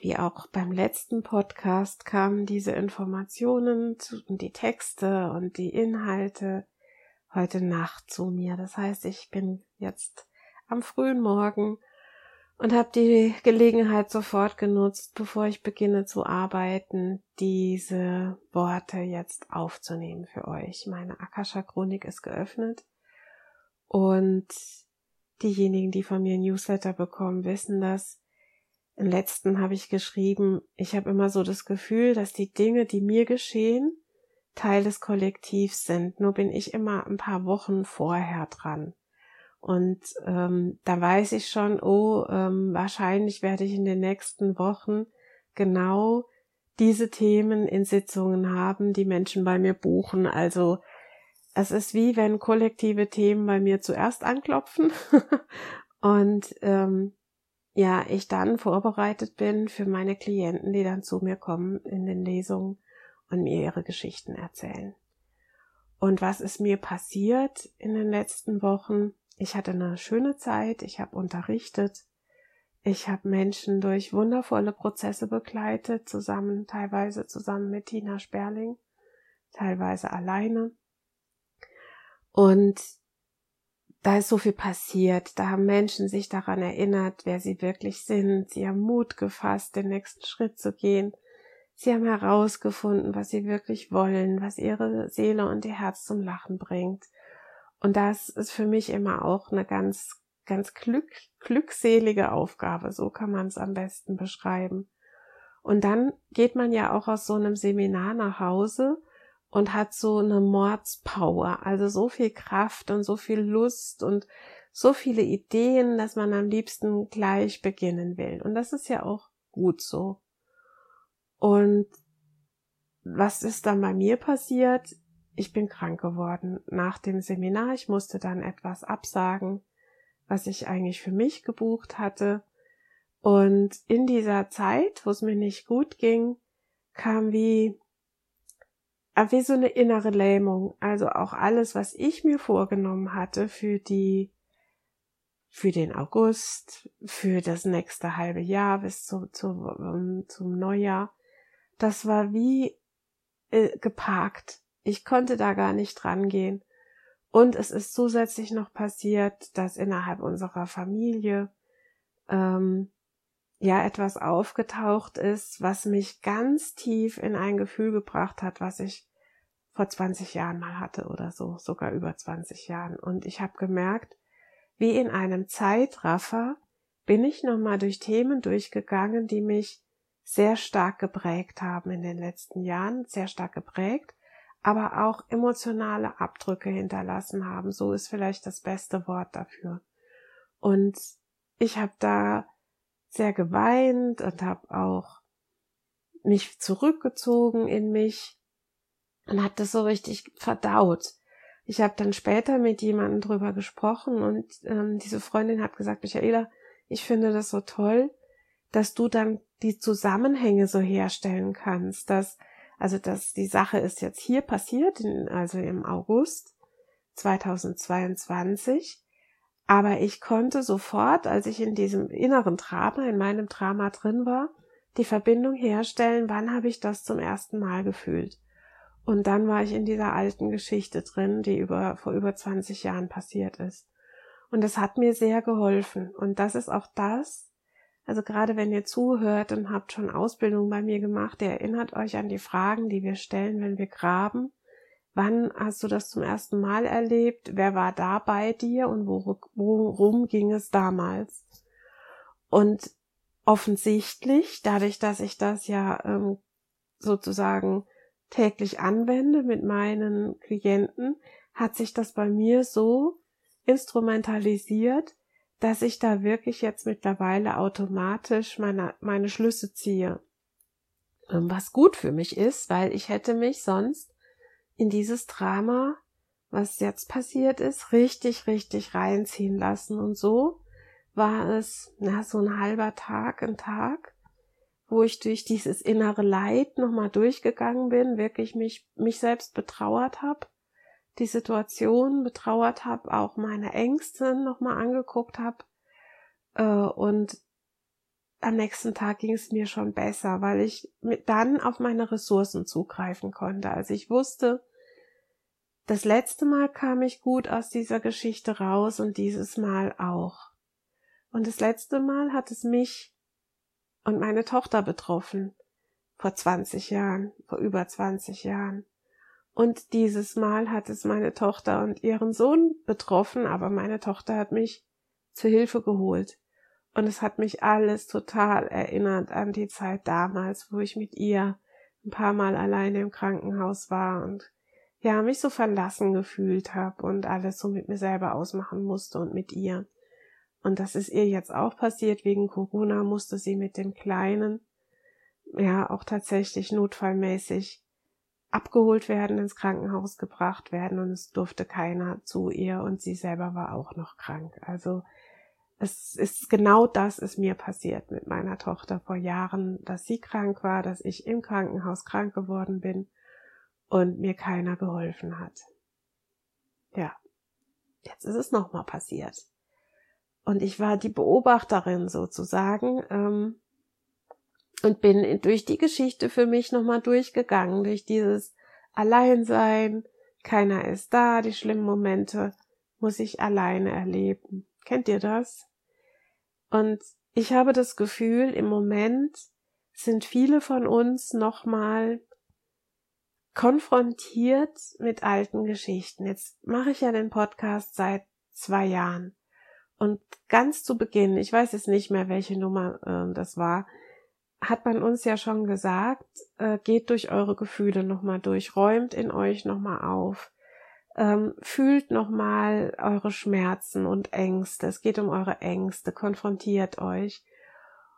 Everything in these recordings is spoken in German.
Wie auch beim letzten Podcast kamen diese Informationen und die Texte und die Inhalte heute Nacht zu mir. Das heißt, ich bin jetzt am frühen Morgen und habe die Gelegenheit sofort genutzt, bevor ich beginne zu arbeiten, diese Worte jetzt aufzunehmen für euch. Meine Akasha Chronik ist geöffnet und diejenigen, die von mir Newsletter bekommen, wissen das. Im letzten habe ich geschrieben, ich habe immer so das Gefühl, dass die Dinge, die mir geschehen, Teil des Kollektivs sind. Nur bin ich immer ein paar Wochen vorher dran. Und ähm, da weiß ich schon, oh, ähm, wahrscheinlich werde ich in den nächsten Wochen genau diese Themen in Sitzungen haben, die Menschen bei mir buchen. Also es ist wie wenn kollektive Themen bei mir zuerst anklopfen und ähm, ja, ich dann vorbereitet bin für meine Klienten, die dann zu mir kommen in den Lesungen und mir ihre Geschichten erzählen. Und was ist mir passiert in den letzten Wochen? Ich hatte eine schöne Zeit, ich habe unterrichtet, ich habe Menschen durch wundervolle Prozesse begleitet, zusammen, teilweise zusammen mit Tina Sperling, teilweise alleine. Und da ist so viel passiert. Da haben Menschen sich daran erinnert, wer sie wirklich sind. Sie haben Mut gefasst, den nächsten Schritt zu gehen. Sie haben herausgefunden, was sie wirklich wollen, was ihre Seele und ihr Herz zum Lachen bringt. Und das ist für mich immer auch eine ganz, ganz glück, glückselige Aufgabe. So kann man es am besten beschreiben. Und dann geht man ja auch aus so einem Seminar nach Hause und hat so eine Mordspower, also so viel Kraft und so viel Lust und so viele Ideen, dass man am liebsten gleich beginnen will. Und das ist ja auch gut so. Und was ist dann bei mir passiert? Ich bin krank geworden nach dem Seminar. Ich musste dann etwas absagen, was ich eigentlich für mich gebucht hatte. Und in dieser Zeit, wo es mir nicht gut ging, kam wie wie so eine innere Lähmung. Also auch alles, was ich mir vorgenommen hatte für die, für den August, für das nächste halbe Jahr bis zu, zu, um, zum Neujahr, das war wie äh, geparkt. Ich konnte da gar nicht dran gehen. Und es ist zusätzlich noch passiert, dass innerhalb unserer Familie ähm, ja etwas aufgetaucht ist, was mich ganz tief in ein Gefühl gebracht hat, was ich vor 20 Jahren mal hatte oder so, sogar über 20 Jahren. Und ich habe gemerkt, wie in einem Zeitraffer bin ich nochmal durch Themen durchgegangen, die mich sehr stark geprägt haben in den letzten Jahren, sehr stark geprägt, aber auch emotionale Abdrücke hinterlassen haben. So ist vielleicht das beste Wort dafür. Und ich habe da sehr geweint und habe auch mich zurückgezogen in mich und hat das so richtig verdaut. Ich habe dann später mit jemandem drüber gesprochen und ähm, diese Freundin hat gesagt, Michaela, ich finde das so toll, dass du dann die Zusammenhänge so herstellen kannst, dass also dass die Sache ist jetzt hier passiert, also im August 2022, aber ich konnte sofort, als ich in diesem inneren Drama, in meinem Drama drin war, die Verbindung herstellen, wann habe ich das zum ersten Mal gefühlt. Und dann war ich in dieser alten Geschichte drin, die über, vor über 20 Jahren passiert ist. Und das hat mir sehr geholfen. Und das ist auch das, also gerade wenn ihr zuhört und habt schon Ausbildung bei mir gemacht, ihr erinnert euch an die Fragen, die wir stellen, wenn wir graben. Wann hast du das zum ersten Mal erlebt? Wer war da bei dir und worum ging es damals? Und offensichtlich, dadurch, dass ich das ja ähm, sozusagen täglich anwende mit meinen Klienten, hat sich das bei mir so instrumentalisiert, dass ich da wirklich jetzt mittlerweile automatisch meine, meine Schlüsse ziehe. Ähm, was gut für mich ist, weil ich hätte mich sonst in dieses Drama, was jetzt passiert ist, richtig, richtig reinziehen lassen. Und so war es, na, so ein halber Tag, ein Tag, wo ich durch dieses innere Leid nochmal durchgegangen bin, wirklich mich, mich selbst betrauert habe, die Situation betrauert habe, auch meine Ängste nochmal angeguckt habe. Äh, und am nächsten Tag ging es mir schon besser, weil ich dann auf meine Ressourcen zugreifen konnte. Also ich wusste, das letzte Mal kam ich gut aus dieser Geschichte raus und dieses Mal auch. Und das letzte Mal hat es mich und meine Tochter betroffen. Vor 20 Jahren, vor über 20 Jahren. Und dieses Mal hat es meine Tochter und ihren Sohn betroffen, aber meine Tochter hat mich zu Hilfe geholt. Und es hat mich alles total erinnert an die Zeit damals, wo ich mit ihr ein paar Mal alleine im Krankenhaus war und ja, mich so verlassen gefühlt habe und alles so mit mir selber ausmachen musste und mit ihr. Und das ist ihr jetzt auch passiert. Wegen Corona musste sie mit dem Kleinen ja auch tatsächlich notfallmäßig abgeholt werden, ins Krankenhaus gebracht werden und es durfte keiner zu ihr und sie selber war auch noch krank. Also es ist genau das ist mir passiert mit meiner Tochter vor Jahren, dass sie krank war, dass ich im Krankenhaus krank geworden bin und mir keiner geholfen hat. Ja, jetzt ist es nochmal passiert. Und ich war die Beobachterin sozusagen ähm, und bin durch die Geschichte für mich nochmal durchgegangen, durch dieses Alleinsein, keiner ist da, die schlimmen Momente muss ich alleine erleben. Kennt ihr das? Und ich habe das Gefühl, im Moment sind viele von uns nochmal konfrontiert mit alten Geschichten. Jetzt mache ich ja den Podcast seit zwei Jahren. Und ganz zu Beginn, ich weiß jetzt nicht mehr, welche Nummer äh, das war, hat man uns ja schon gesagt, äh, geht durch eure Gefühle nochmal durch, räumt in euch nochmal auf, ähm, fühlt nochmal eure Schmerzen und Ängste. Es geht um eure Ängste, konfrontiert euch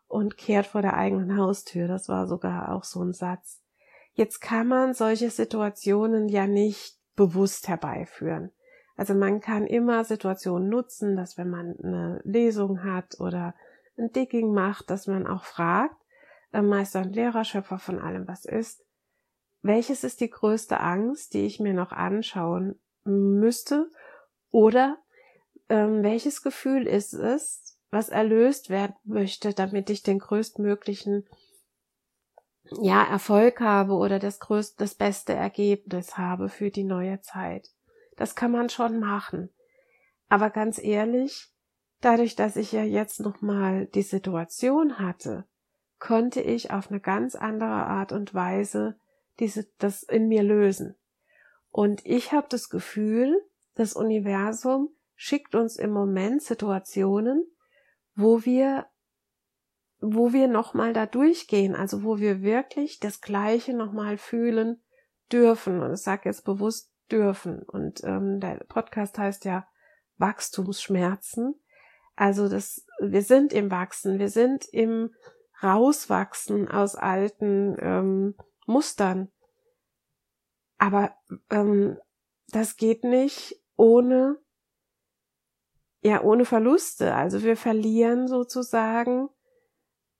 und kehrt vor der eigenen Haustür. Das war sogar auch so ein Satz. Jetzt kann man solche Situationen ja nicht bewusst herbeiführen. Also man kann immer Situationen nutzen, dass wenn man eine Lesung hat oder ein Digging macht, dass man auch fragt, äh, Meister und Lehrer, Schöpfer von allem, was ist, welches ist die größte Angst, die ich mir noch anschauen müsste? Oder ähm, welches Gefühl ist es, was erlöst werden möchte, damit ich den größtmöglichen ja, Erfolg habe oder das größte, das beste Ergebnis habe für die neue Zeit. Das kann man schon machen. Aber ganz ehrlich, dadurch, dass ich ja jetzt nochmal die Situation hatte, konnte ich auf eine ganz andere Art und Weise diese, das in mir lösen. Und ich habe das Gefühl, das Universum schickt uns im Moment Situationen, wo wir, wo wir nochmal da durchgehen, also wo wir wirklich das Gleiche nochmal fühlen dürfen. Und ich sage jetzt bewusst dürfen. Und ähm, der Podcast heißt ja Wachstumsschmerzen. Also das, wir sind im Wachsen, wir sind im Rauswachsen aus alten ähm, Mustern. Aber ähm, das geht nicht ohne ja ohne Verluste. Also wir verlieren sozusagen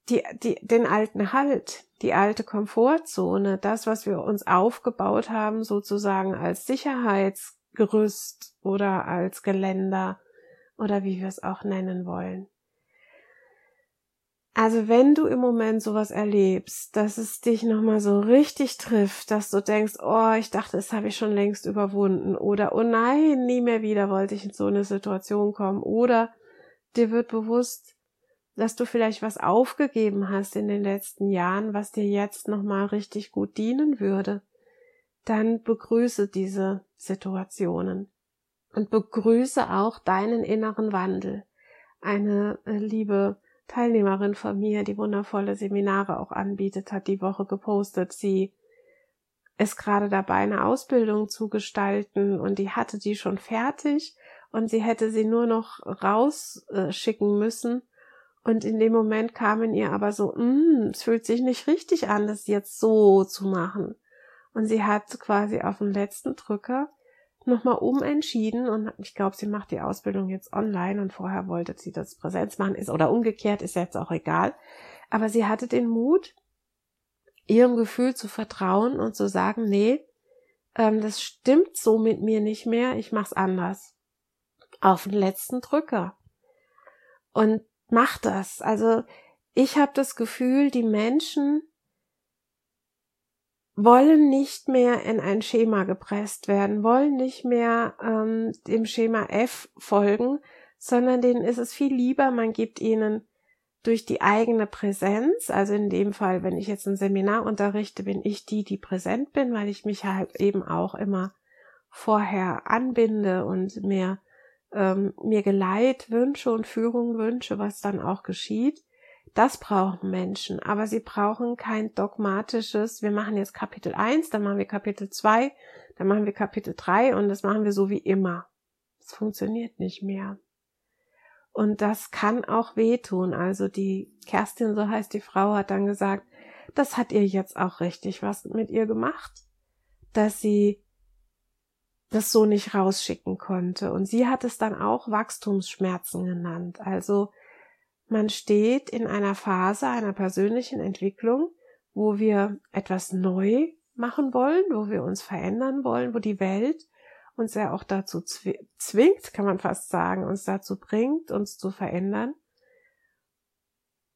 die, die, den alten Halt, die alte Komfortzone, das, was wir uns aufgebaut haben, sozusagen als Sicherheitsgerüst oder als Geländer oder wie wir es auch nennen wollen. Also wenn du im Moment sowas erlebst, dass es dich nochmal so richtig trifft, dass du denkst, oh, ich dachte, das habe ich schon längst überwunden oder oh nein, nie mehr wieder wollte ich in so eine Situation kommen oder dir wird bewusst, dass du vielleicht was aufgegeben hast in den letzten Jahren, was dir jetzt nochmal richtig gut dienen würde, dann begrüße diese Situationen und begrüße auch deinen inneren Wandel. Eine äh, liebe Teilnehmerin von mir, die wundervolle Seminare auch anbietet, hat die Woche gepostet, sie ist gerade dabei, eine Ausbildung zu gestalten und die hatte die schon fertig und sie hätte sie nur noch rausschicken müssen. Und in dem Moment kam in ihr aber so, mm, es fühlt sich nicht richtig an, das jetzt so zu machen. Und sie hat quasi auf den letzten Drücker nochmal umentschieden und ich glaube, sie macht die Ausbildung jetzt online und vorher wollte sie das Präsenz machen, ist oder umgekehrt, ist jetzt auch egal. Aber sie hatte den Mut, ihrem Gefühl zu vertrauen und zu sagen, nee, ähm, das stimmt so mit mir nicht mehr, ich mach's anders. Auf den letzten Drücker. Und mach das. Also ich habe das Gefühl, die Menschen wollen nicht mehr in ein Schema gepresst werden, wollen nicht mehr ähm, dem Schema F folgen, sondern denen ist es viel lieber, man gibt ihnen durch die eigene Präsenz, also in dem Fall, wenn ich jetzt ein Seminar unterrichte, bin ich die, die präsent bin, weil ich mich halt eben auch immer vorher anbinde und mir, ähm, mir Geleit wünsche und Führung wünsche, was dann auch geschieht. Das brauchen Menschen, aber sie brauchen kein dogmatisches, wir machen jetzt Kapitel 1, dann machen wir Kapitel 2, dann machen wir Kapitel 3 und das machen wir so wie immer. Es funktioniert nicht mehr. Und das kann auch wehtun. Also die Kerstin, so heißt die Frau, hat dann gesagt, das hat ihr jetzt auch richtig was mit ihr gemacht, dass sie das so nicht rausschicken konnte. Und sie hat es dann auch Wachstumsschmerzen genannt. Also man steht in einer Phase einer persönlichen Entwicklung, wo wir etwas neu machen wollen, wo wir uns verändern wollen, wo die Welt uns ja auch dazu zwingt, kann man fast sagen, uns dazu bringt, uns zu verändern.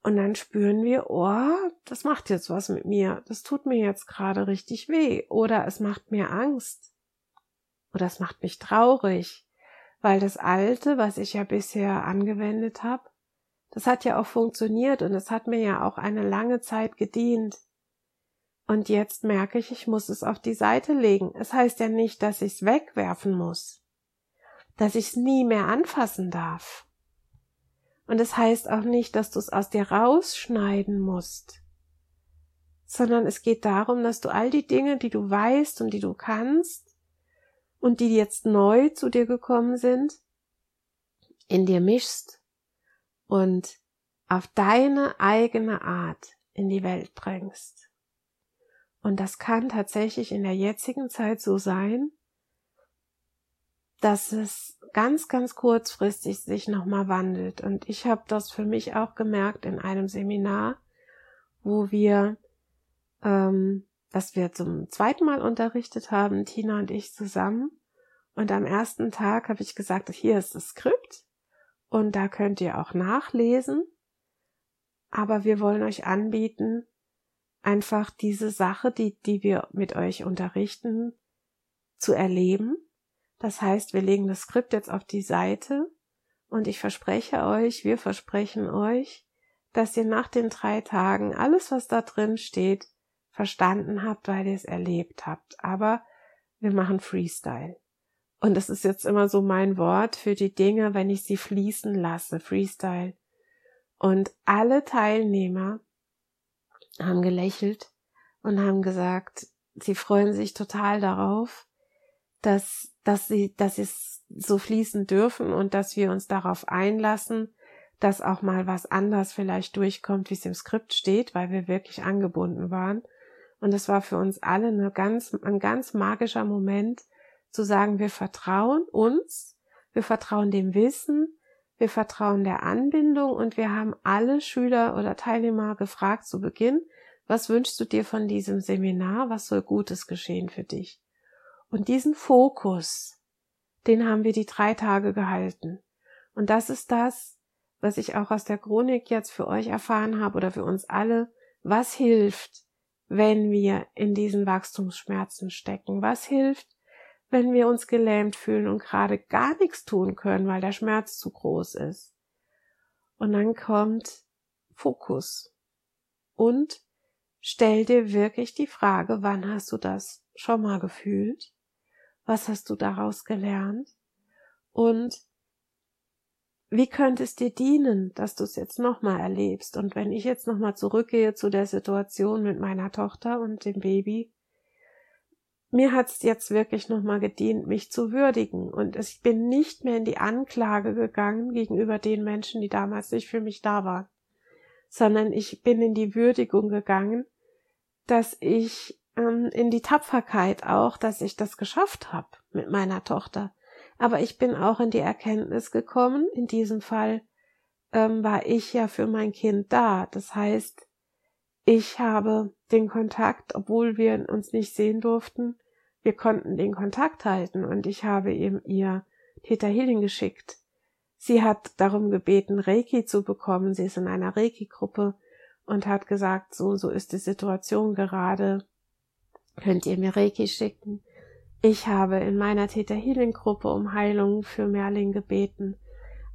Und dann spüren wir, oh, das macht jetzt was mit mir, das tut mir jetzt gerade richtig weh, oder es macht mir Angst, oder es macht mich traurig, weil das Alte, was ich ja bisher angewendet habe, das hat ja auch funktioniert und es hat mir ja auch eine lange Zeit gedient. Und jetzt merke ich, ich muss es auf die Seite legen. Es heißt ja nicht, dass ich es wegwerfen muss, dass ich es nie mehr anfassen darf. Und es heißt auch nicht, dass du es aus dir rausschneiden musst, sondern es geht darum, dass du all die Dinge, die du weißt und die du kannst und die jetzt neu zu dir gekommen sind, in dir mischst und auf deine eigene Art in die Welt bringst. Und das kann tatsächlich in der jetzigen Zeit so sein, dass es ganz, ganz kurzfristig sich nochmal wandelt. Und ich habe das für mich auch gemerkt in einem Seminar, wo wir, ähm, das wir zum zweiten Mal unterrichtet haben, Tina und ich zusammen. Und am ersten Tag habe ich gesagt, hier ist das Skript und da könnt ihr auch nachlesen. Aber wir wollen euch anbieten, einfach diese Sache, die, die wir mit euch unterrichten, zu erleben. Das heißt, wir legen das Skript jetzt auf die Seite und ich verspreche euch, wir versprechen euch, dass ihr nach den drei Tagen alles, was da drin steht, verstanden habt, weil ihr es erlebt habt. Aber wir machen Freestyle. Und das ist jetzt immer so mein Wort für die Dinge, wenn ich sie fließen lasse, Freestyle. Und alle Teilnehmer haben gelächelt und haben gesagt, sie freuen sich total darauf, dass, dass sie, dass sie es so fließen dürfen und dass wir uns darauf einlassen, dass auch mal was anders vielleicht durchkommt, wie es im Skript steht, weil wir wirklich angebunden waren. Und es war für uns alle eine ganz, ein ganz magischer Moment, zu sagen, wir vertrauen uns, wir vertrauen dem Wissen, wir vertrauen der Anbindung und wir haben alle Schüler oder Teilnehmer gefragt zu Beginn, was wünschst du dir von diesem Seminar? Was soll Gutes geschehen für dich? Und diesen Fokus, den haben wir die drei Tage gehalten. Und das ist das, was ich auch aus der Chronik jetzt für euch erfahren habe oder für uns alle, was hilft, wenn wir in diesen Wachstumsschmerzen stecken? Was hilft, wenn wir uns gelähmt fühlen und gerade gar nichts tun können, weil der Schmerz zu groß ist? Und dann kommt Fokus. Und stell dir wirklich die Frage, wann hast du das schon mal gefühlt? Was hast du daraus gelernt? Und wie könnte es dir dienen, dass du es jetzt nochmal erlebst? Und wenn ich jetzt nochmal zurückgehe zu der Situation mit meiner Tochter und dem Baby, mir hat es jetzt wirklich nochmal gedient, mich zu würdigen. Und ich bin nicht mehr in die Anklage gegangen gegenüber den Menschen, die damals nicht für mich da waren, sondern ich bin in die Würdigung gegangen, dass ich ähm, in die Tapferkeit auch, dass ich das geschafft habe mit meiner Tochter aber ich bin auch in die Erkenntnis gekommen, in diesem Fall ähm, war ich ja für mein Kind da. Das heißt, ich habe den Kontakt, obwohl wir uns nicht sehen durften, wir konnten den Kontakt halten und ich habe ihm ihr Theta Healing geschickt. Sie hat darum gebeten, Reiki zu bekommen. Sie ist in einer Reiki-Gruppe und hat gesagt, so, so ist die Situation gerade. Könnt ihr mir Reiki schicken? Ich habe in meiner Theta Healing Gruppe um Heilung für Merlin gebeten.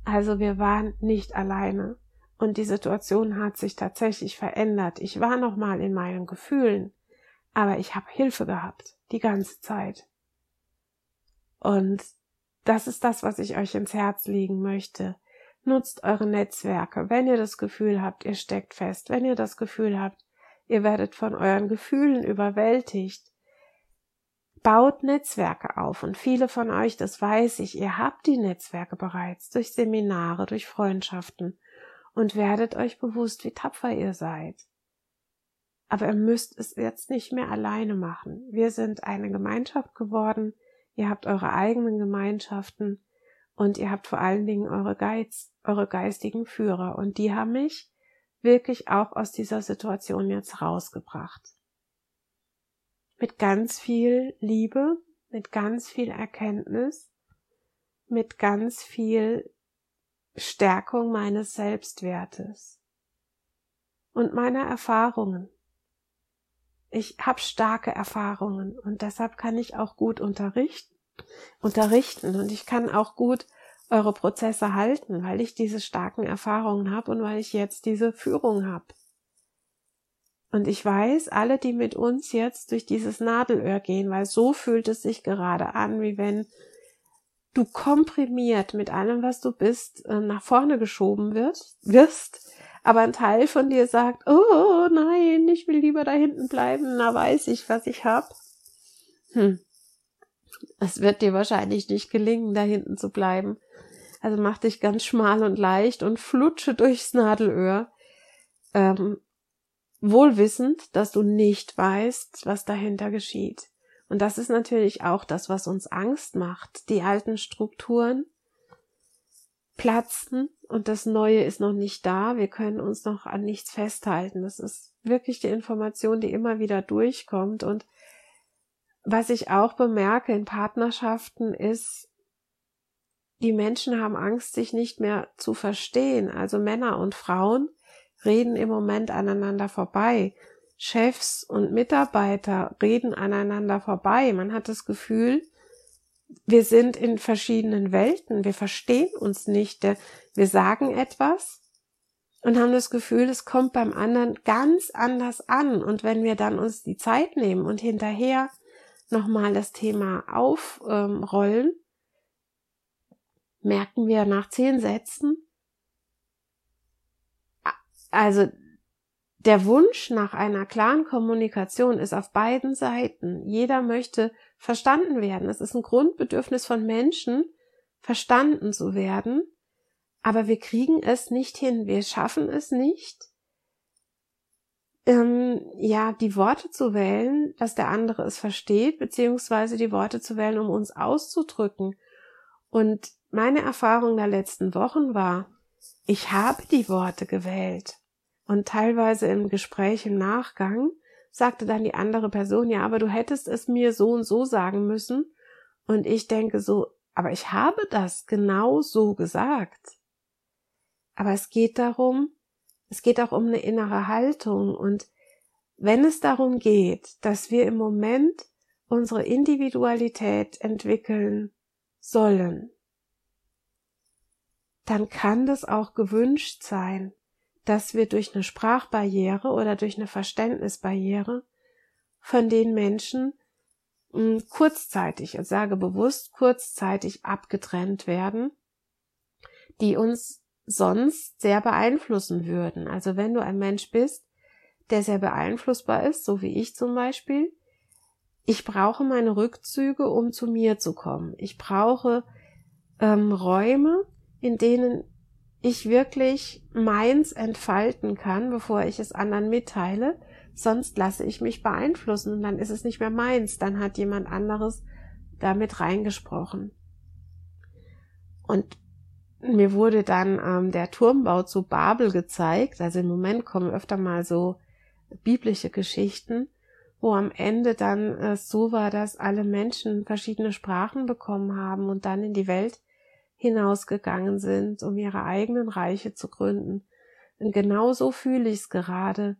Also wir waren nicht alleine. Und die Situation hat sich tatsächlich verändert. Ich war noch mal in meinen Gefühlen, aber ich habe Hilfe gehabt, die ganze Zeit. Und das ist das, was ich euch ins Herz legen möchte. Nutzt eure Netzwerke, wenn ihr das Gefühl habt, ihr steckt fest, wenn ihr das Gefühl habt, ihr werdet von euren Gefühlen überwältigt, baut Netzwerke auf. Und viele von euch, das weiß ich, ihr habt die Netzwerke bereits durch Seminare, durch Freundschaften. Und werdet euch bewusst, wie tapfer ihr seid. Aber ihr müsst es jetzt nicht mehr alleine machen. Wir sind eine Gemeinschaft geworden, ihr habt eure eigenen Gemeinschaften. Und ihr habt vor allen Dingen eure Geiz, eure geistigen Führer. Und die haben mich wirklich auch aus dieser Situation jetzt rausgebracht mit ganz viel Liebe, mit ganz viel Erkenntnis, mit ganz viel Stärkung meines Selbstwertes und meiner Erfahrungen. Ich habe starke Erfahrungen und deshalb kann ich auch gut unterrichten, unterrichten und ich kann auch gut eure Prozesse halten, weil ich diese starken Erfahrungen habe und weil ich jetzt diese Führung habe. Und ich weiß, alle, die mit uns jetzt durch dieses Nadelöhr gehen, weil so fühlt es sich gerade an, wie wenn du komprimiert mit allem, was du bist, äh, nach vorne geschoben wirst, aber ein Teil von dir sagt, oh nein, ich will lieber da hinten bleiben, na weiß ich, was ich hab. Hm. Es wird dir wahrscheinlich nicht gelingen, da hinten zu bleiben. Also mach dich ganz schmal und leicht und flutsche durchs Nadelöhr. Ähm, wohl wissend, dass du nicht weißt, was dahinter geschieht. Und das ist natürlich auch das, was uns Angst macht. Die alten Strukturen platzen und das Neue ist noch nicht da. Wir können uns noch an nichts festhalten. Das ist wirklich die Information, die immer wieder durchkommt. Und was ich auch bemerke in Partnerschaften ist, die Menschen haben Angst, sich nicht mehr zu verstehen. Also Männer und Frauen reden im Moment aneinander vorbei. Chefs und Mitarbeiter reden aneinander vorbei. Man hat das Gefühl, wir sind in verschiedenen Welten, wir verstehen uns nicht. Wir sagen etwas und haben das Gefühl, es kommt beim anderen ganz anders an. Und wenn wir dann uns die Zeit nehmen und hinterher nochmal das Thema aufrollen, merken wir nach zehn Sätzen, also der Wunsch nach einer klaren Kommunikation ist auf beiden Seiten. Jeder möchte verstanden werden. Es ist ein Grundbedürfnis von Menschen, verstanden zu werden. Aber wir kriegen es nicht hin. Wir schaffen es nicht, ähm, ja, die Worte zu wählen, dass der andere es versteht, beziehungsweise die Worte zu wählen, um uns auszudrücken. Und meine Erfahrung der letzten Wochen war, ich habe die Worte gewählt. Und teilweise im Gespräch im Nachgang sagte dann die andere Person, ja, aber du hättest es mir so und so sagen müssen. Und ich denke so, aber ich habe das genau so gesagt. Aber es geht darum, es geht auch um eine innere Haltung und wenn es darum geht, dass wir im Moment unsere Individualität entwickeln sollen, dann kann das auch gewünscht sein, dass wir durch eine Sprachbarriere oder durch eine Verständnisbarriere von den Menschen hm, kurzzeitig, ich sage bewusst kurzzeitig abgetrennt werden, die uns sonst sehr beeinflussen würden. Also wenn du ein Mensch bist, der sehr beeinflussbar ist, so wie ich zum Beispiel. Ich brauche meine Rückzüge, um zu mir zu kommen. Ich brauche ähm, Räume, in denen ich wirklich meins entfalten kann, bevor ich es anderen mitteile. Sonst lasse ich mich beeinflussen und dann ist es nicht mehr meins. Dann hat jemand anderes damit reingesprochen. Und mir wurde dann ähm, der Turmbau zu Babel gezeigt. Also im Moment kommen öfter mal so biblische Geschichten, wo am Ende dann äh, so war, dass alle Menschen verschiedene Sprachen bekommen haben und dann in die Welt hinausgegangen sind, um ihre eigenen Reiche zu gründen. Und genauso fühle ich es gerade.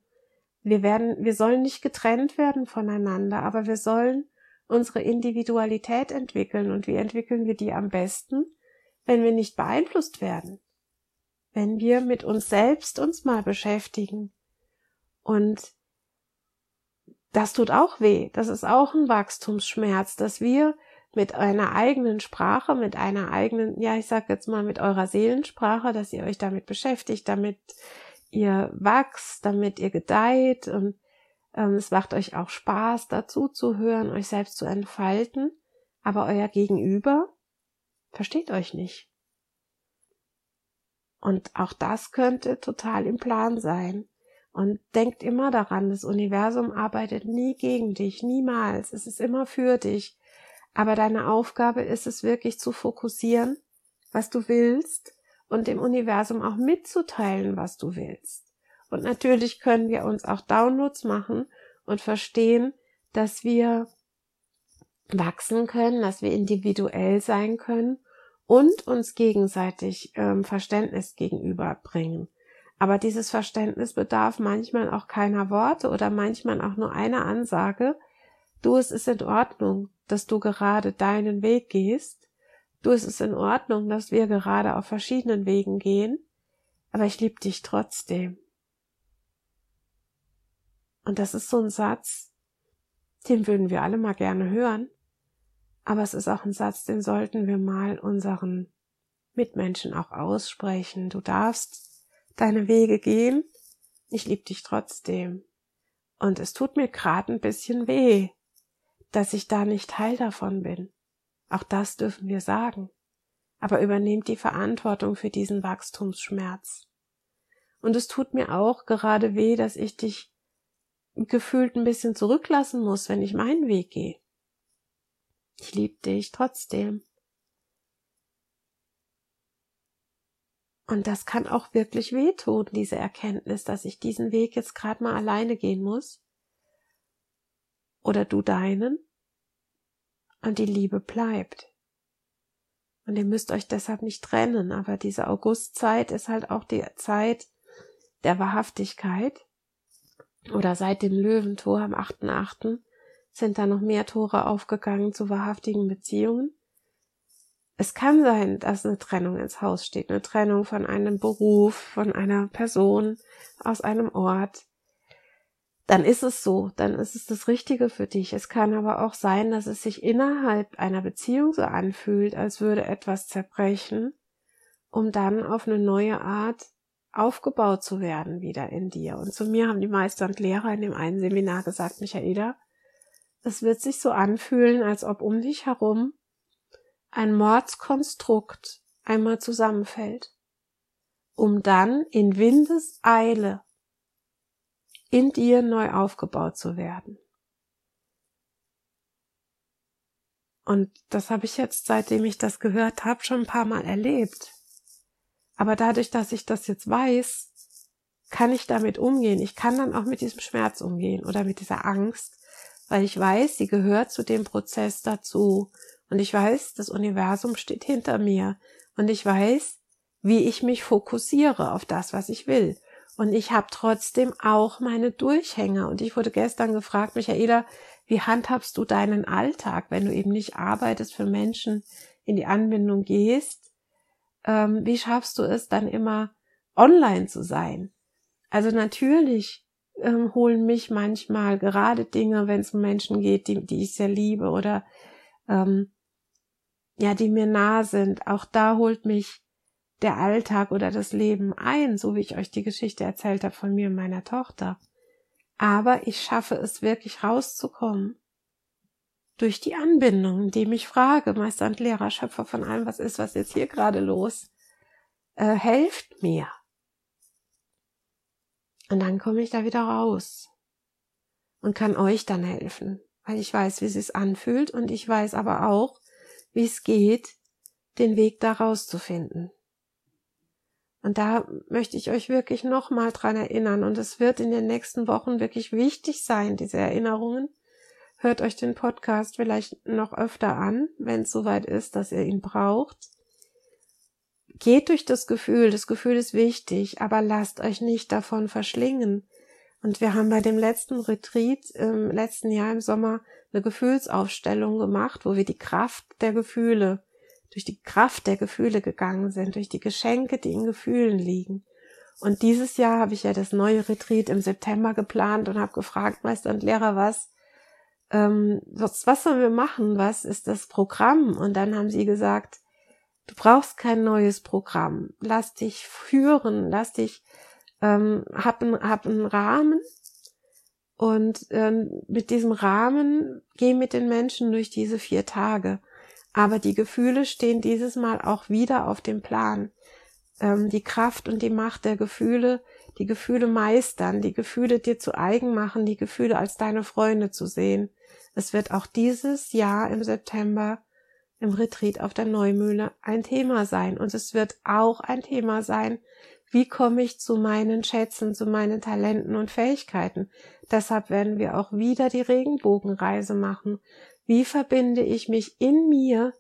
Wir werden, wir sollen nicht getrennt werden voneinander, aber wir sollen unsere Individualität entwickeln. Und wie entwickeln wir die am besten? Wenn wir nicht beeinflusst werden. Wenn wir mit uns selbst uns mal beschäftigen und das tut auch weh. Das ist auch ein Wachstumsschmerz, dass wir mit einer eigenen Sprache, mit einer eigenen, ja, ich sag jetzt mal mit eurer Seelensprache, dass ihr euch damit beschäftigt, damit ihr wachst, damit ihr gedeiht und ähm, es macht euch auch Spaß, dazu zu hören, euch selbst zu entfalten, aber euer Gegenüber versteht euch nicht. Und auch das könnte total im Plan sein. Und denkt immer daran, das Universum arbeitet nie gegen dich, niemals. Es ist immer für dich. Aber deine Aufgabe ist es wirklich zu fokussieren, was du willst und dem Universum auch mitzuteilen, was du willst. Und natürlich können wir uns auch Downloads machen und verstehen, dass wir wachsen können, dass wir individuell sein können und uns gegenseitig ähm, Verständnis gegenüberbringen. Aber dieses Verständnis bedarf manchmal auch keiner Worte oder manchmal auch nur einer Ansage. Du, es ist in Ordnung, dass du gerade deinen Weg gehst. Du, es ist in Ordnung, dass wir gerade auf verschiedenen Wegen gehen. Aber ich liebe dich trotzdem. Und das ist so ein Satz, den würden wir alle mal gerne hören. Aber es ist auch ein Satz, den sollten wir mal unseren Mitmenschen auch aussprechen. Du darfst deine Wege gehen. Ich liebe dich trotzdem. Und es tut mir gerade ein bisschen weh, dass ich da nicht Teil davon bin. Auch das dürfen wir sagen. Aber übernehmt die Verantwortung für diesen Wachstumsschmerz. Und es tut mir auch gerade weh, dass ich dich gefühlt ein bisschen zurücklassen muss, wenn ich meinen Weg gehe. Ich liebe dich trotzdem. Und das kann auch wirklich wehtun, diese Erkenntnis, dass ich diesen Weg jetzt gerade mal alleine gehen muss. Oder du deinen. Und die Liebe bleibt. Und ihr müsst euch deshalb nicht trennen, aber diese Augustzeit ist halt auch die Zeit der Wahrhaftigkeit. Oder seit dem Löwentor am 8.8. sind da noch mehr Tore aufgegangen zu wahrhaftigen Beziehungen. Es kann sein, dass eine Trennung ins Haus steht, eine Trennung von einem Beruf, von einer Person, aus einem Ort. Dann ist es so, dann ist es das Richtige für dich. Es kann aber auch sein, dass es sich innerhalb einer Beziehung so anfühlt, als würde etwas zerbrechen, um dann auf eine neue Art aufgebaut zu werden wieder in dir. Und zu mir haben die Meister und Lehrer in dem einen Seminar gesagt, Michaela, es wird sich so anfühlen, als ob um dich herum ein Mordskonstrukt einmal zusammenfällt, um dann in Windeseile in dir neu aufgebaut zu werden. Und das habe ich jetzt, seitdem ich das gehört habe, schon ein paar Mal erlebt. Aber dadurch, dass ich das jetzt weiß, kann ich damit umgehen. Ich kann dann auch mit diesem Schmerz umgehen oder mit dieser Angst, weil ich weiß, sie gehört zu dem Prozess dazu. Und ich weiß, das Universum steht hinter mir. Und ich weiß, wie ich mich fokussiere auf das, was ich will. Und ich habe trotzdem auch meine Durchhänger. Und ich wurde gestern gefragt, Michaela, wie handhabst du deinen Alltag, wenn du eben nicht arbeitest für Menschen, in die Anbindung gehst? Ähm, wie schaffst du es dann immer online zu sein? Also natürlich ähm, holen mich manchmal gerade Dinge, wenn es um Menschen geht, die, die ich sehr liebe oder ähm, ja, die mir nah sind. Auch da holt mich der Alltag oder das Leben ein, so wie ich euch die Geschichte erzählt habe von mir und meiner Tochter. Aber ich schaffe es wirklich rauszukommen. Durch die Anbindung, indem ich frage, Meister und Lehrer, Schöpfer von allem, was ist, was jetzt hier gerade los? Äh, helft mir. Und dann komme ich da wieder raus und kann euch dann helfen, weil ich weiß, wie es sich anfühlt und ich weiß aber auch, wie es geht, den Weg da rauszufinden. Und da möchte ich euch wirklich nochmal dran erinnern. Und es wird in den nächsten Wochen wirklich wichtig sein, diese Erinnerungen. Hört euch den Podcast vielleicht noch öfter an, wenn es soweit ist, dass ihr ihn braucht. Geht durch das Gefühl. Das Gefühl ist wichtig, aber lasst euch nicht davon verschlingen. Und wir haben bei dem letzten Retreat im letzten Jahr im Sommer eine Gefühlsaufstellung gemacht, wo wir die Kraft der Gefühle durch die Kraft der Gefühle gegangen sind, durch die Geschenke, die in Gefühlen liegen. Und dieses Jahr habe ich ja das neue Retreat im September geplant und habe gefragt, Meister und Lehrer, was, ähm, was, was sollen wir machen? Was ist das Programm? Und dann haben sie gesagt, du brauchst kein neues Programm. Lass dich führen, lass dich, ähm, hab, ein, hab einen Rahmen und ähm, mit diesem Rahmen geh mit den Menschen durch diese vier Tage. Aber die Gefühle stehen dieses Mal auch wieder auf dem Plan. Ähm, die Kraft und die Macht der Gefühle, die Gefühle meistern, die Gefühle dir zu eigen machen, die Gefühle als deine Freunde zu sehen. Es wird auch dieses Jahr im September im Retreat auf der Neumühle ein Thema sein. Und es wird auch ein Thema sein, wie komme ich zu meinen Schätzen, zu meinen Talenten und Fähigkeiten. Deshalb werden wir auch wieder die Regenbogenreise machen, wie verbinde ich mich in mir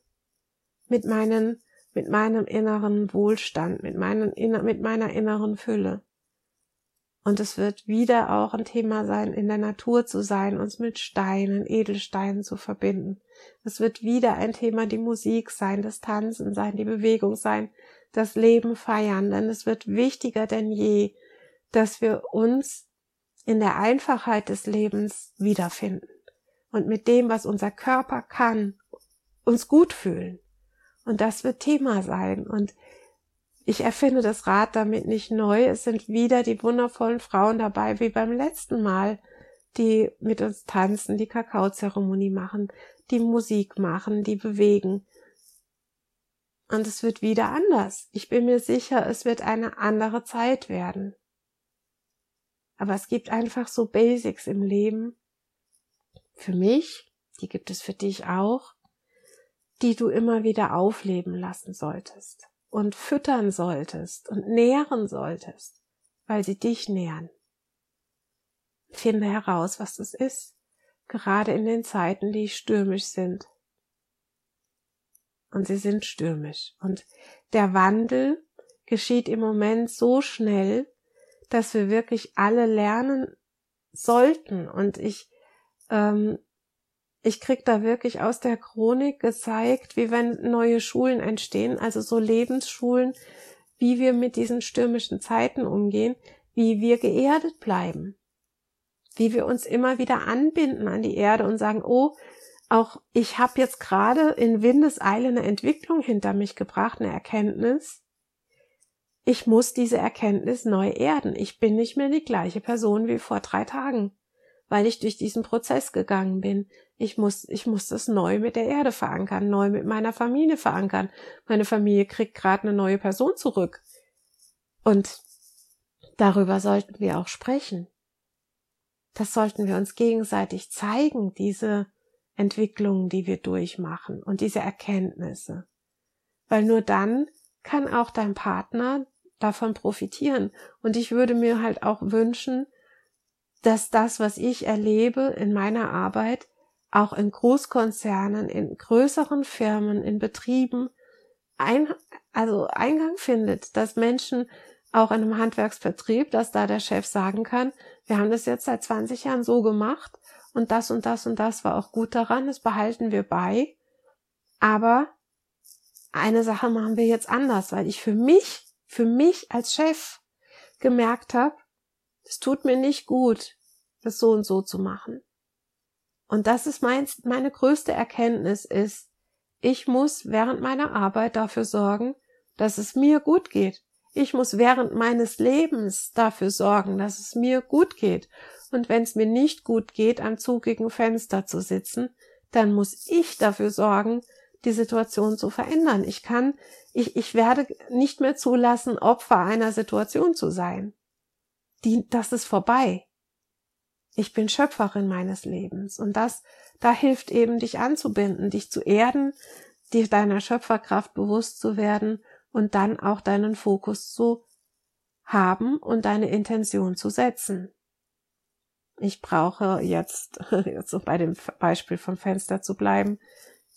mit meinen, mit meinem inneren Wohlstand, mit meinen, mit meiner inneren Fülle? Und es wird wieder auch ein Thema sein, in der Natur zu sein, uns mit Steinen, Edelsteinen zu verbinden. Es wird wieder ein Thema die Musik sein, das Tanzen sein, die Bewegung sein, das Leben feiern, denn es wird wichtiger denn je, dass wir uns in der Einfachheit des Lebens wiederfinden und mit dem, was unser Körper kann, uns gut fühlen. Und das wird Thema sein. Und ich erfinde das Rad damit nicht neu. Es sind wieder die wundervollen Frauen dabei, wie beim letzten Mal, die mit uns tanzen, die Kakaozeremonie machen, die Musik machen, die bewegen. Und es wird wieder anders. Ich bin mir sicher, es wird eine andere Zeit werden. Aber es gibt einfach so Basics im Leben, für mich, die gibt es für dich auch, die du immer wieder aufleben lassen solltest und füttern solltest und nähren solltest, weil sie dich nähren. Finde heraus, was das ist, gerade in den Zeiten, die stürmisch sind. Und sie sind stürmisch. Und der Wandel geschieht im Moment so schnell, dass wir wirklich alle lernen sollten. Und ich ähm, ich krieg da wirklich aus der Chronik gezeigt, wie wenn neue Schulen entstehen, also so Lebensschulen, wie wir mit diesen stürmischen Zeiten umgehen, wie wir geerdet bleiben, wie wir uns immer wieder anbinden an die Erde und sagen, oh, auch ich habe jetzt gerade in Windeseile eine Entwicklung hinter mich gebracht, eine Erkenntnis. Ich muss diese Erkenntnis neu erden. Ich bin nicht mehr die gleiche Person wie vor drei Tagen weil ich durch diesen Prozess gegangen bin. Ich muss, ich muss das neu mit der Erde verankern, neu mit meiner Familie verankern. Meine Familie kriegt gerade eine neue Person zurück. Und darüber sollten wir auch sprechen. Das sollten wir uns gegenseitig zeigen, diese Entwicklungen, die wir durchmachen und diese Erkenntnisse. Weil nur dann kann auch dein Partner davon profitieren. Und ich würde mir halt auch wünschen, dass das, was ich erlebe in meiner Arbeit, auch in Großkonzernen, in größeren Firmen, in Betrieben ein, also Eingang findet, dass Menschen auch in einem Handwerksbetrieb, dass da der Chef sagen kann, wir haben das jetzt seit 20 Jahren so gemacht und das und das und das war auch gut daran, das behalten wir bei. Aber eine Sache machen wir jetzt anders, weil ich für mich, für mich als Chef gemerkt habe, es tut mir nicht gut, das so und so zu machen. Und das ist mein, meine größte Erkenntnis ist, ich muss während meiner Arbeit dafür sorgen, dass es mir gut geht. Ich muss während meines Lebens dafür sorgen, dass es mir gut geht. Und wenn es mir nicht gut geht, am zugigen Fenster zu sitzen, dann muss ich dafür sorgen, die Situation zu verändern. Ich kann, ich, ich werde nicht mehr zulassen, Opfer einer Situation zu sein. Die, das ist vorbei. Ich bin Schöpferin meines Lebens. Und das, da hilft eben, dich anzubinden, dich zu erden, dir deiner Schöpferkraft bewusst zu werden und dann auch deinen Fokus zu haben und deine Intention zu setzen. Ich brauche jetzt, jetzt so bei dem Beispiel vom Fenster zu bleiben,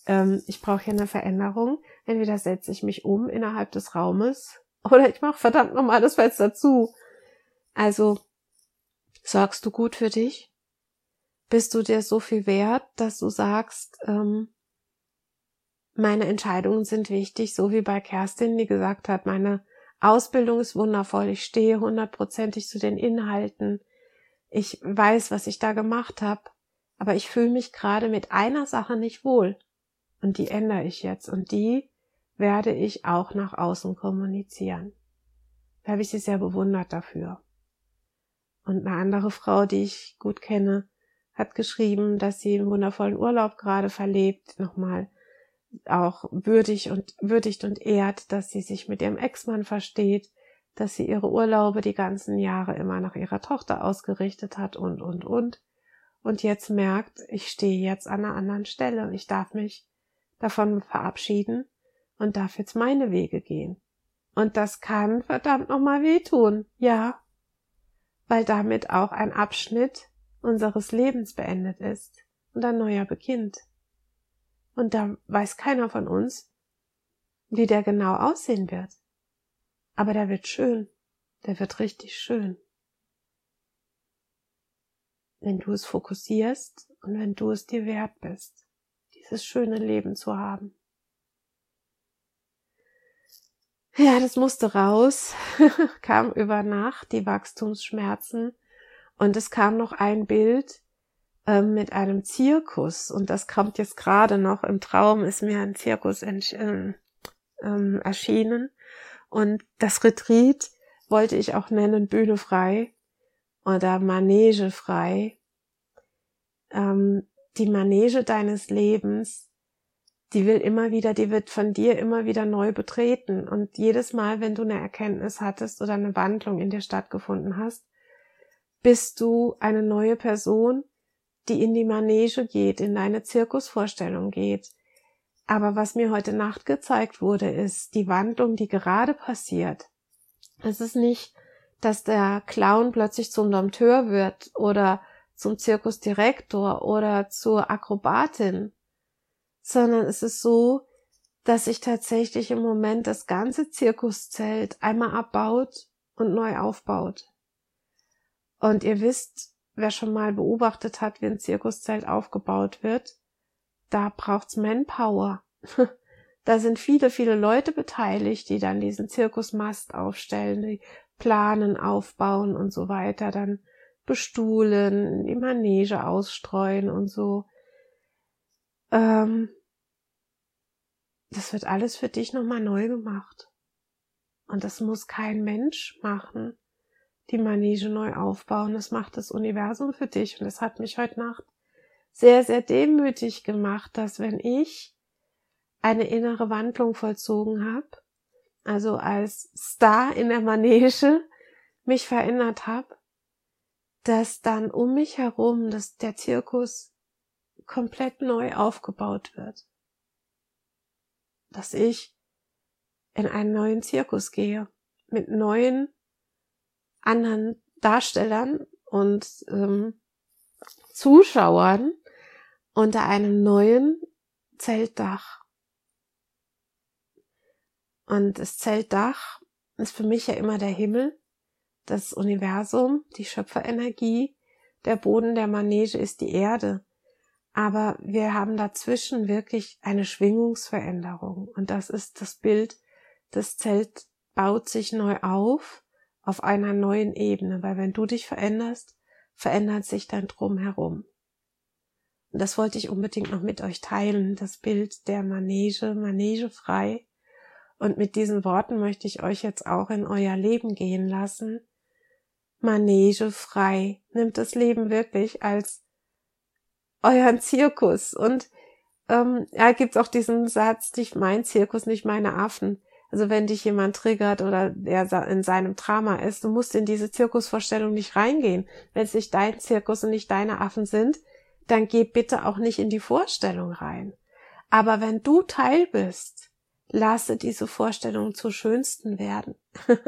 ähm, ich brauche hier eine Veränderung. Entweder setze ich mich um innerhalb des Raumes oder ich mache verdammt nochmal das Fenster zu. Also, sorgst du gut für dich? Bist du dir so viel wert, dass du sagst, ähm, meine Entscheidungen sind wichtig, so wie bei Kerstin, die gesagt hat, meine Ausbildung ist wundervoll, ich stehe hundertprozentig zu den Inhalten, ich weiß, was ich da gemacht habe, aber ich fühle mich gerade mit einer Sache nicht wohl und die ändere ich jetzt und die werde ich auch nach außen kommunizieren. Da habe ich sie sehr bewundert dafür. Und eine andere Frau, die ich gut kenne, hat geschrieben, dass sie einen wundervollen Urlaub gerade verlebt, nochmal auch würdig und würdigt und ehrt, dass sie sich mit ihrem Ex-Mann versteht, dass sie ihre Urlaube die ganzen Jahre immer nach ihrer Tochter ausgerichtet hat und, und, und. Und jetzt merkt, ich stehe jetzt an einer anderen Stelle. Ich darf mich davon verabschieden und darf jetzt meine Wege gehen. Und das kann verdammt nochmal wehtun, ja. Weil damit auch ein Abschnitt unseres Lebens beendet ist und ein neuer beginnt. Und da weiß keiner von uns, wie der genau aussehen wird. Aber der wird schön. Der wird richtig schön. Wenn du es fokussierst und wenn du es dir wert bist, dieses schöne Leben zu haben. Ja, das musste raus, kam über Nacht, die Wachstumsschmerzen. Und es kam noch ein Bild, ähm, mit einem Zirkus und das kommt jetzt gerade noch im Traum ist mir ein Zirkus äh, ähm, erschienen und das Retreat wollte ich auch nennen Bühne frei oder Manege frei. Ähm, die Manege deines Lebens, die will immer wieder, die wird von dir immer wieder neu betreten und jedes Mal, wenn du eine Erkenntnis hattest oder eine Wandlung in dir stattgefunden hast, bist du eine neue Person, die in die Manege geht, in deine Zirkusvorstellung geht. Aber was mir heute Nacht gezeigt wurde, ist die Wandlung, die gerade passiert. Es ist nicht, dass der Clown plötzlich zum Dompteur wird oder zum Zirkusdirektor oder zur Akrobatin, sondern es ist so, dass sich tatsächlich im Moment das ganze Zirkuszelt einmal abbaut und neu aufbaut. Und ihr wisst, wer schon mal beobachtet hat, wie ein Zirkuszelt aufgebaut wird, da braucht's Manpower. da sind viele, viele Leute beteiligt, die dann diesen Zirkusmast aufstellen, die planen, aufbauen und so weiter, dann bestuhlen, die Manege ausstreuen und so. Ähm, das wird alles für dich nochmal neu gemacht. Und das muss kein Mensch machen die Manege neu aufbauen. Das macht das Universum für dich. Und es hat mich heute Nacht sehr, sehr demütig gemacht, dass wenn ich eine innere Wandlung vollzogen habe, also als Star in der Manege mich verändert habe, dass dann um mich herum dass der Zirkus komplett neu aufgebaut wird. Dass ich in einen neuen Zirkus gehe mit neuen anderen Darstellern und ähm, Zuschauern unter einem neuen Zeltdach. Und das Zeltdach ist für mich ja immer der Himmel, das Universum, die Schöpferenergie. Der Boden der Manege ist die Erde. Aber wir haben dazwischen wirklich eine Schwingungsveränderung. Und das ist das Bild, das Zelt baut sich neu auf, auf einer neuen Ebene. Weil wenn du dich veränderst, verändert sich dein Drumherum. Und das wollte ich unbedingt noch mit euch teilen, das Bild der Manege, Manege frei. Und mit diesen Worten möchte ich euch jetzt auch in euer Leben gehen lassen. Manege frei. Nimmt das Leben wirklich als euren Zirkus. Und ähm, ja, gibt auch diesen Satz, nicht mein Zirkus, nicht meine Affen. Also wenn dich jemand triggert oder der in seinem Drama ist, du musst in diese Zirkusvorstellung nicht reingehen. Wenn es nicht dein Zirkus und nicht deine Affen sind, dann geh bitte auch nicht in die Vorstellung rein. Aber wenn du Teil bist, lasse diese Vorstellung zur schönsten werden.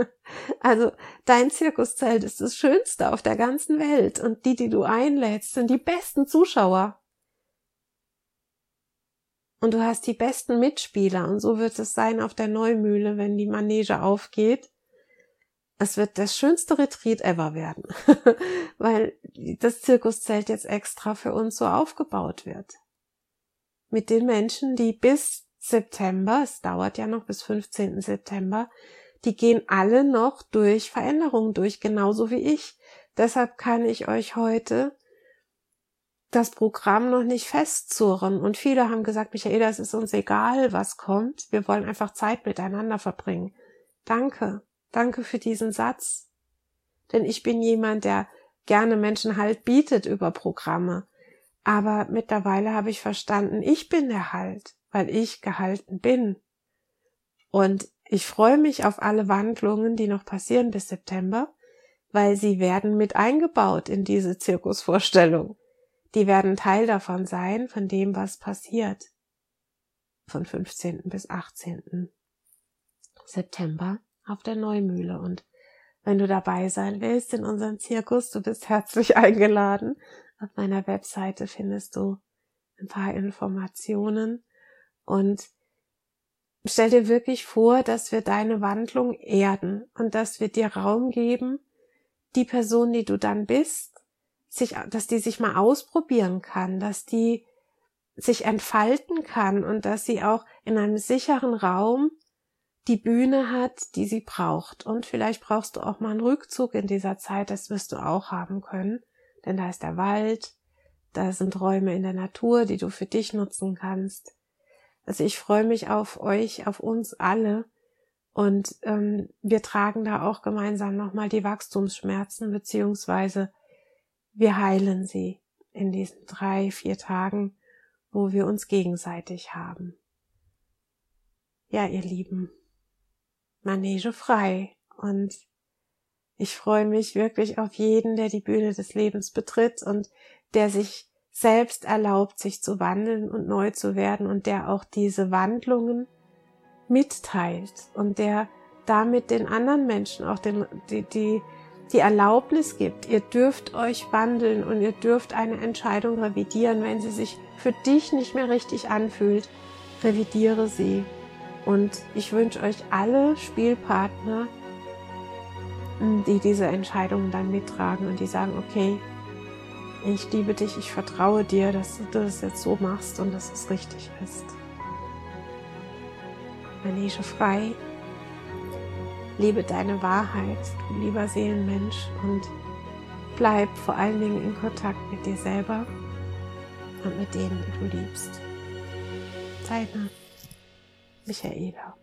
also dein Zirkuszelt ist das Schönste auf der ganzen Welt und die, die du einlädst, sind die besten Zuschauer. Und du hast die besten Mitspieler und so wird es sein auf der Neumühle, wenn die Manege aufgeht. Es wird das schönste Retreat ever werden, weil das Zirkuszelt jetzt extra für uns so aufgebaut wird. Mit den Menschen, die bis September, es dauert ja noch bis 15. September, die gehen alle noch durch Veränderungen durch, genauso wie ich. Deshalb kann ich euch heute das Programm noch nicht festzurren. Und viele haben gesagt, Michaela, es ist uns egal, was kommt. Wir wollen einfach Zeit miteinander verbringen. Danke. Danke für diesen Satz. Denn ich bin jemand, der gerne Menschen Halt bietet über Programme. Aber mittlerweile habe ich verstanden, ich bin der Halt, weil ich gehalten bin. Und ich freue mich auf alle Wandlungen, die noch passieren bis September, weil sie werden mit eingebaut in diese Zirkusvorstellung. Die werden Teil davon sein, von dem, was passiert. Von 15. bis 18. September auf der Neumühle. Und wenn du dabei sein willst in unserem Zirkus, du bist herzlich eingeladen. Auf meiner Webseite findest du ein paar Informationen und stell dir wirklich vor, dass wir deine Wandlung erden und dass wir dir Raum geben, die Person, die du dann bist, sich, dass die sich mal ausprobieren kann, dass die sich entfalten kann und dass sie auch in einem sicheren Raum die Bühne hat, die sie braucht. Und vielleicht brauchst du auch mal einen Rückzug in dieser Zeit, das wirst du auch haben können, denn da ist der Wald, da sind Räume in der Natur, die du für dich nutzen kannst. Also ich freue mich auf euch, auf uns alle und ähm, wir tragen da auch gemeinsam nochmal die Wachstumsschmerzen beziehungsweise wir heilen sie in diesen drei, vier Tagen, wo wir uns gegenseitig haben. Ja, ihr Lieben, Manege frei. Und ich freue mich wirklich auf jeden, der die Bühne des Lebens betritt und der sich selbst erlaubt, sich zu wandeln und neu zu werden und der auch diese Wandlungen mitteilt und der damit den anderen Menschen auch den, die, die, die Erlaubnis gibt, ihr dürft euch wandeln und ihr dürft eine Entscheidung revidieren, wenn sie sich für dich nicht mehr richtig anfühlt, revidiere sie. Und ich wünsche euch alle Spielpartner, die diese Entscheidungen dann mittragen und die sagen, okay, ich liebe dich, ich vertraue dir, dass du das jetzt so machst und dass es richtig ist. Manege frei, liebe deine Wahrheit, du lieber Seelenmensch und bleib vor allen Dingen in Kontakt mit dir selber und mit denen, die du liebst. Deine Michaela.